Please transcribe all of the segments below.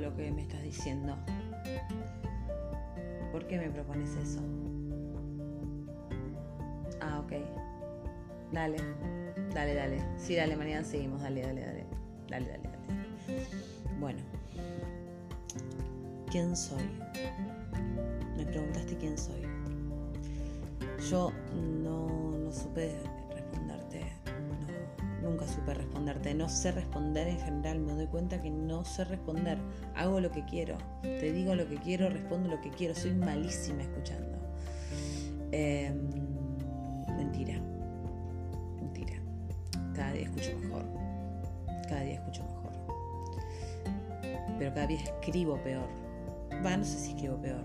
lo que me estás diciendo. ¿Por qué me propones eso? Ah, ok. Dale, dale, dale. Sí, dale, mañana seguimos. Dale, dale, dale. Dale, dale, dale. Bueno. ¿Quién soy? Me preguntaste quién soy. Yo no, no supe nunca supe responderte. No sé responder en general. Me doy cuenta que no sé responder. Hago lo que quiero. Te digo lo que quiero, respondo lo que quiero. Soy malísima escuchando. Em, mentira. Mentira. Cada día escucho mejor. Cada día escucho mejor. Pero cada día escribo peor. Va, no sé si escribo peor.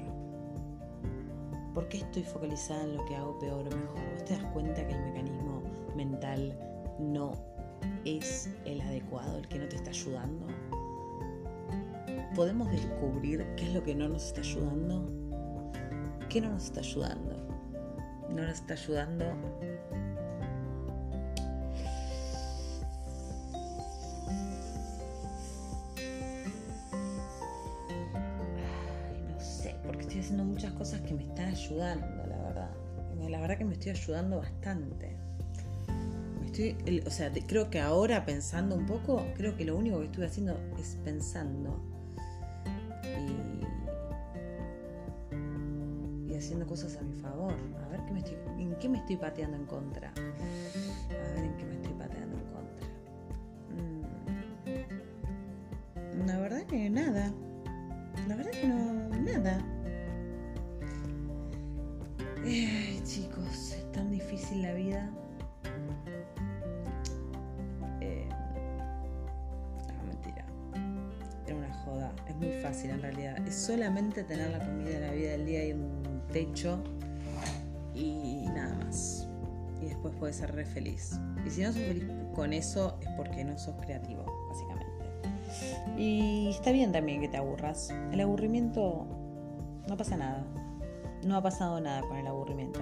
¿Por qué estoy focalizada en lo que hago peor o mejor? ¿Vos te das cuenta que el mecanismo mental no es el adecuado, el que no te está ayudando? ¿Podemos descubrir qué es lo que no nos está ayudando? ¿Qué no nos está ayudando? No nos está ayudando Ay, no sé, porque estoy haciendo muchas cosas que me están ayudando, la verdad. La verdad que me estoy ayudando bastante. O sea, creo que ahora pensando un poco, creo que lo único que estuve haciendo es pensando. Y, haciendo cosas a mi favor. A ver qué me estoy, en qué me estoy pateando en contra. A ver en qué me estoy pateando en contra. Mm. La verdad que nada. La verdad que no, nada. Chicos, es tan difícil la vida. Era una joda. Es muy fácil en realidad. Es solamente tener la comida, la vida del día y un techo y nada más. Y después puedes ser re feliz. Y si no sos feliz con eso es porque no sos creativo, básicamente. Y está bien también que te aburras. El aburrimiento no pasa nada. No ha pasado nada con el aburrimiento.